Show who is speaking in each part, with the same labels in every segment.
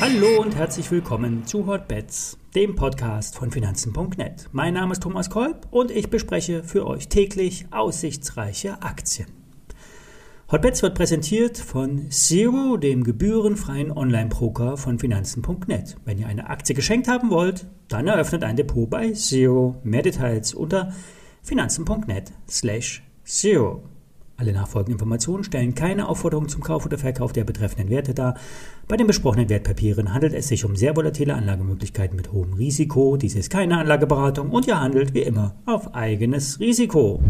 Speaker 1: Hallo und herzlich willkommen zu Hotbets, dem Podcast von Finanzen.net. Mein Name ist Thomas Kolb und ich bespreche für euch täglich aussichtsreiche Aktien. Hotbets wird präsentiert von Zero, dem gebührenfreien Online-Broker von Finanzen.net. Wenn ihr eine Aktie geschenkt haben wollt, dann eröffnet ein Depot bei Zero. Mehr Details unter finanzen.net slash Zero. Alle nachfolgenden Informationen stellen keine Aufforderung zum Kauf oder Verkauf der betreffenden Werte dar. Bei den besprochenen Wertpapieren handelt es sich um sehr volatile Anlagemöglichkeiten mit hohem Risiko. Dies ist keine Anlageberatung und ihr handelt wie immer auf eigenes Risiko.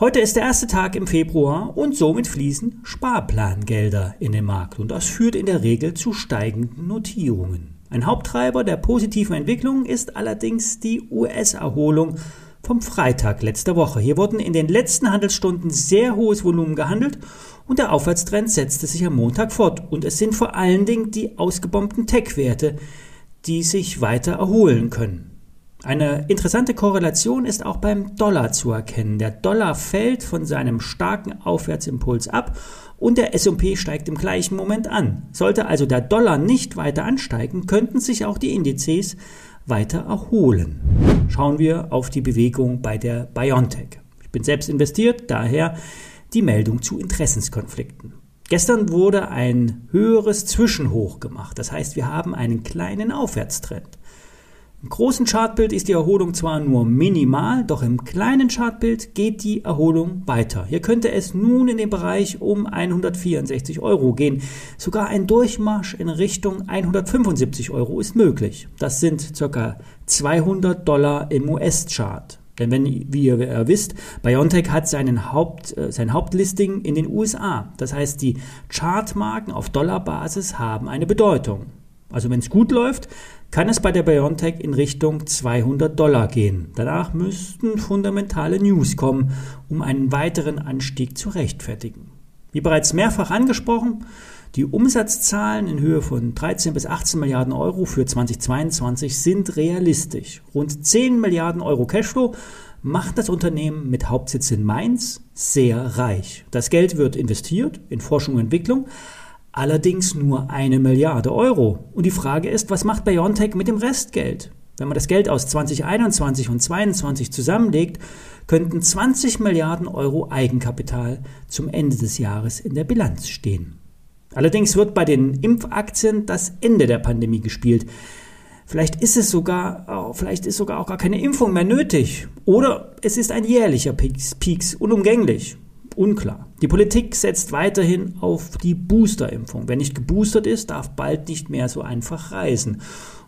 Speaker 1: Heute ist der erste Tag im Februar und somit fließen Sparplangelder in den Markt und das führt in der Regel zu steigenden Notierungen. Ein Haupttreiber der positiven Entwicklung ist allerdings die US-Erholung vom Freitag letzter Woche. Hier wurden in den letzten Handelsstunden sehr hohes Volumen gehandelt und der Aufwärtstrend setzte sich am Montag fort. Und es sind vor allen Dingen die ausgebombten Tech-Werte, die sich weiter erholen können. Eine interessante Korrelation ist auch beim Dollar zu erkennen. Der Dollar fällt von seinem starken Aufwärtsimpuls ab und der S&P steigt im gleichen Moment an. Sollte also der Dollar nicht weiter ansteigen, könnten sich auch die Indizes weiter erholen. Schauen wir auf die Bewegung bei der BioNTech. Ich bin selbst investiert, daher die Meldung zu Interessenskonflikten. Gestern wurde ein höheres Zwischenhoch gemacht. Das heißt, wir haben einen kleinen Aufwärtstrend. Im großen Chartbild ist die Erholung zwar nur minimal, doch im kleinen Chartbild geht die Erholung weiter. Hier könnte es nun in den Bereich um 164 Euro gehen. Sogar ein Durchmarsch in Richtung 175 Euro ist möglich. Das sind ca. 200 Dollar im US-Chart. Denn wenn, wie ihr wisst, BioNTech hat seinen Haupt, äh, sein Hauptlisting in den USA. Das heißt, die Chartmarken auf Dollarbasis haben eine Bedeutung. Also wenn es gut läuft, kann es bei der BioNTech in Richtung 200 Dollar gehen. Danach müssten fundamentale News kommen, um einen weiteren Anstieg zu rechtfertigen. Wie bereits mehrfach angesprochen, die Umsatzzahlen in Höhe von 13 bis 18 Milliarden Euro für 2022 sind realistisch. Rund 10 Milliarden Euro Cashflow macht das Unternehmen mit Hauptsitz in Mainz sehr reich. Das Geld wird investiert in Forschung und Entwicklung, allerdings nur eine Milliarde Euro. Und die Frage ist, was macht BioNTech mit dem Restgeld? Wenn man das Geld aus 2021 und 2022 zusammenlegt, könnten 20 Milliarden Euro Eigenkapital zum Ende des Jahres in der Bilanz stehen. Allerdings wird bei den Impfaktien das Ende der Pandemie gespielt. Vielleicht ist es sogar, vielleicht ist sogar auch gar keine Impfung mehr nötig. Oder es ist ein jährlicher Peaks, Peaks unumgänglich unklar. Die Politik setzt weiterhin auf die Boosterimpfung. Wer nicht geboostert ist, darf bald nicht mehr so einfach reisen.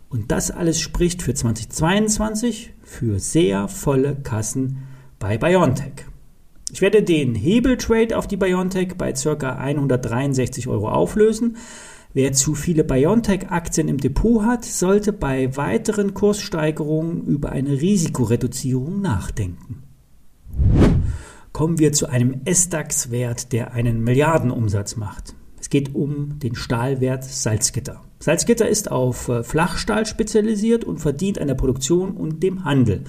Speaker 1: Und das alles spricht für 2022 für sehr volle Kassen bei BioNTech. Ich werde den Hebeltrade auf die BioNTech bei ca. 163 Euro auflösen. Wer zu viele BioNTech-Aktien im Depot hat, sollte bei weiteren Kurssteigerungen über eine Risikoreduzierung nachdenken kommen wir zu einem S-DAX-Wert, der einen Milliardenumsatz macht. Es geht um den Stahlwert Salzgitter. Salzgitter ist auf äh, Flachstahl spezialisiert und verdient an der Produktion und dem Handel.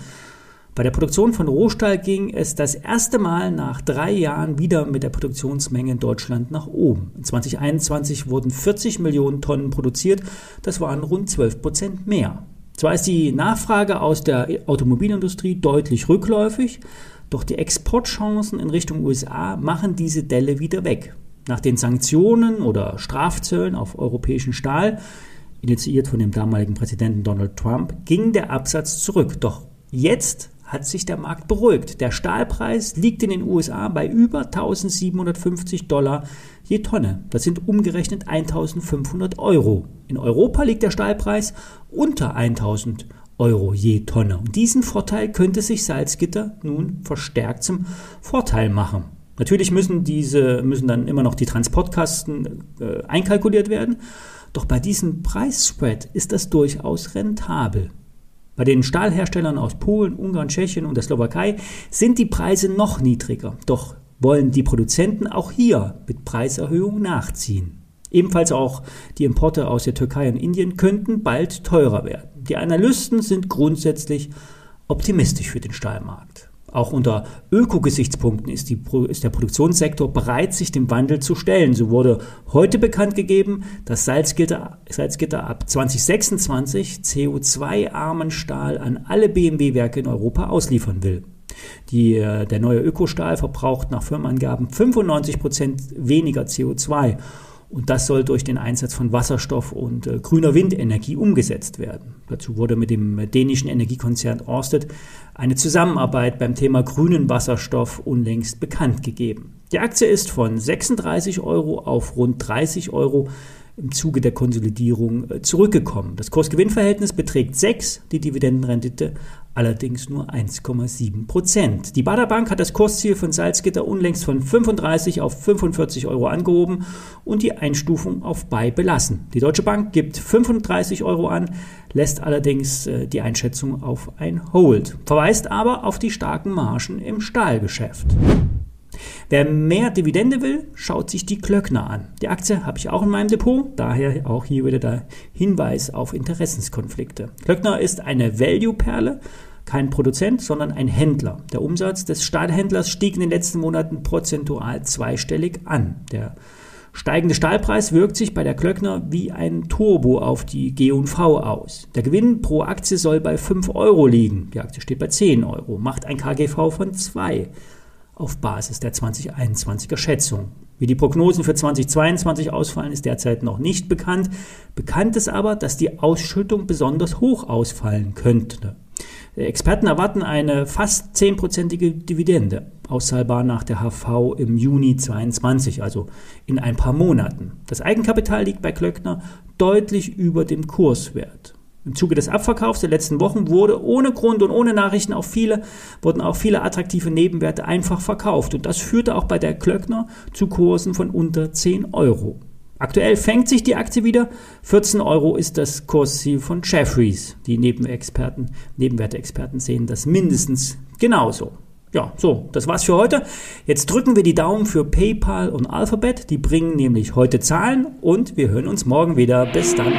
Speaker 1: Bei der Produktion von Rohstahl ging es das erste Mal nach drei Jahren wieder mit der Produktionsmenge in Deutschland nach oben. In 2021 wurden 40 Millionen Tonnen produziert, das waren rund 12 Prozent mehr. Zwar ist die Nachfrage aus der Automobilindustrie deutlich rückläufig, doch die Exportchancen in Richtung USA machen diese Delle wieder weg. Nach den Sanktionen oder Strafzöllen auf europäischen Stahl, initiiert von dem damaligen Präsidenten Donald Trump, ging der Absatz zurück. Doch jetzt hat sich der Markt beruhigt. Der Stahlpreis liegt in den USA bei über 1750 Dollar je Tonne. Das sind umgerechnet 1500 Euro. In Europa liegt der Stahlpreis unter 1000 Euro. Je Tonne. Und diesen Vorteil könnte sich Salzgitter nun verstärkt zum Vorteil machen. Natürlich müssen diese müssen dann immer noch die Transportkosten äh, einkalkuliert werden, doch bei diesem Preisspread ist das durchaus rentabel. Bei den Stahlherstellern aus Polen, Ungarn, Tschechien und der Slowakei sind die Preise noch niedriger, doch wollen die Produzenten auch hier mit Preiserhöhungen nachziehen. Ebenfalls auch die Importe aus der Türkei und Indien könnten bald teurer werden. Die Analysten sind grundsätzlich optimistisch für den Stahlmarkt. Auch unter Ökogesichtspunkten ist, die, ist der Produktionssektor bereit, sich dem Wandel zu stellen. So wurde heute bekannt gegeben, dass Salzgitter, Salzgitter ab 2026 CO2-armen Stahl an alle BMW-Werke in Europa ausliefern will. Die, äh, der neue Ökostahl verbraucht nach Firmenangaben 95 Prozent weniger CO2 und das soll durch den Einsatz von Wasserstoff und äh, grüner Windenergie umgesetzt werden. Dazu wurde mit dem dänischen Energiekonzern Orsted eine Zusammenarbeit beim Thema grünen Wasserstoff unlängst bekannt gegeben. Die Aktie ist von 36 Euro auf rund 30 Euro im Zuge der Konsolidierung äh, zurückgekommen. Das Kursgewinnverhältnis beträgt 6, die Dividendenrendite allerdings nur 1,7 Prozent. Die Bader Bank hat das Kursziel von Salzgitter unlängst von 35 auf 45 Euro angehoben und die Einstufung auf Buy belassen. Die Deutsche Bank gibt 35 Euro an, lässt allerdings äh, die Einschätzung auf ein Hold, verweist aber auf die starken Margen im Stahlgeschäft. Wer mehr Dividende will, schaut sich die Klöckner an. Die Aktie habe ich auch in meinem Depot, daher auch hier wieder der Hinweis auf Interessenskonflikte. Klöckner ist eine Value-Perle, kein Produzent, sondern ein Händler. Der Umsatz des Stahlhändlers stieg in den letzten Monaten prozentual zweistellig an. Der steigende Stahlpreis wirkt sich bei der Klöckner wie ein Turbo auf die G&V aus. Der Gewinn pro Aktie soll bei 5 Euro liegen. Die Aktie steht bei 10 Euro, macht ein KGV von 2 auf Basis der 2021er Schätzung. Wie die Prognosen für 2022 ausfallen, ist derzeit noch nicht bekannt. Bekannt ist aber, dass die Ausschüttung besonders hoch ausfallen könnte. Experten erwarten eine fast 10%ige Dividende, auszahlbar nach der HV im Juni 2022, also in ein paar Monaten. Das Eigenkapital liegt bei Klöckner deutlich über dem Kurswert. Im Zuge des Abverkaufs der letzten Wochen wurde ohne Grund und ohne Nachrichten auch viele, wurden auch viele attraktive Nebenwerte einfach verkauft. Und das führte auch bei der Klöckner zu Kursen von unter 10 Euro. Aktuell fängt sich die Aktie wieder. 14 Euro ist das Kursziel von Jeffries. Die Nebenexperten, Nebenwerteexperten sehen das mindestens genauso. Ja, so, das war's für heute. Jetzt drücken wir die Daumen für PayPal und Alphabet. Die bringen nämlich heute Zahlen und wir hören uns morgen wieder. Bis dann.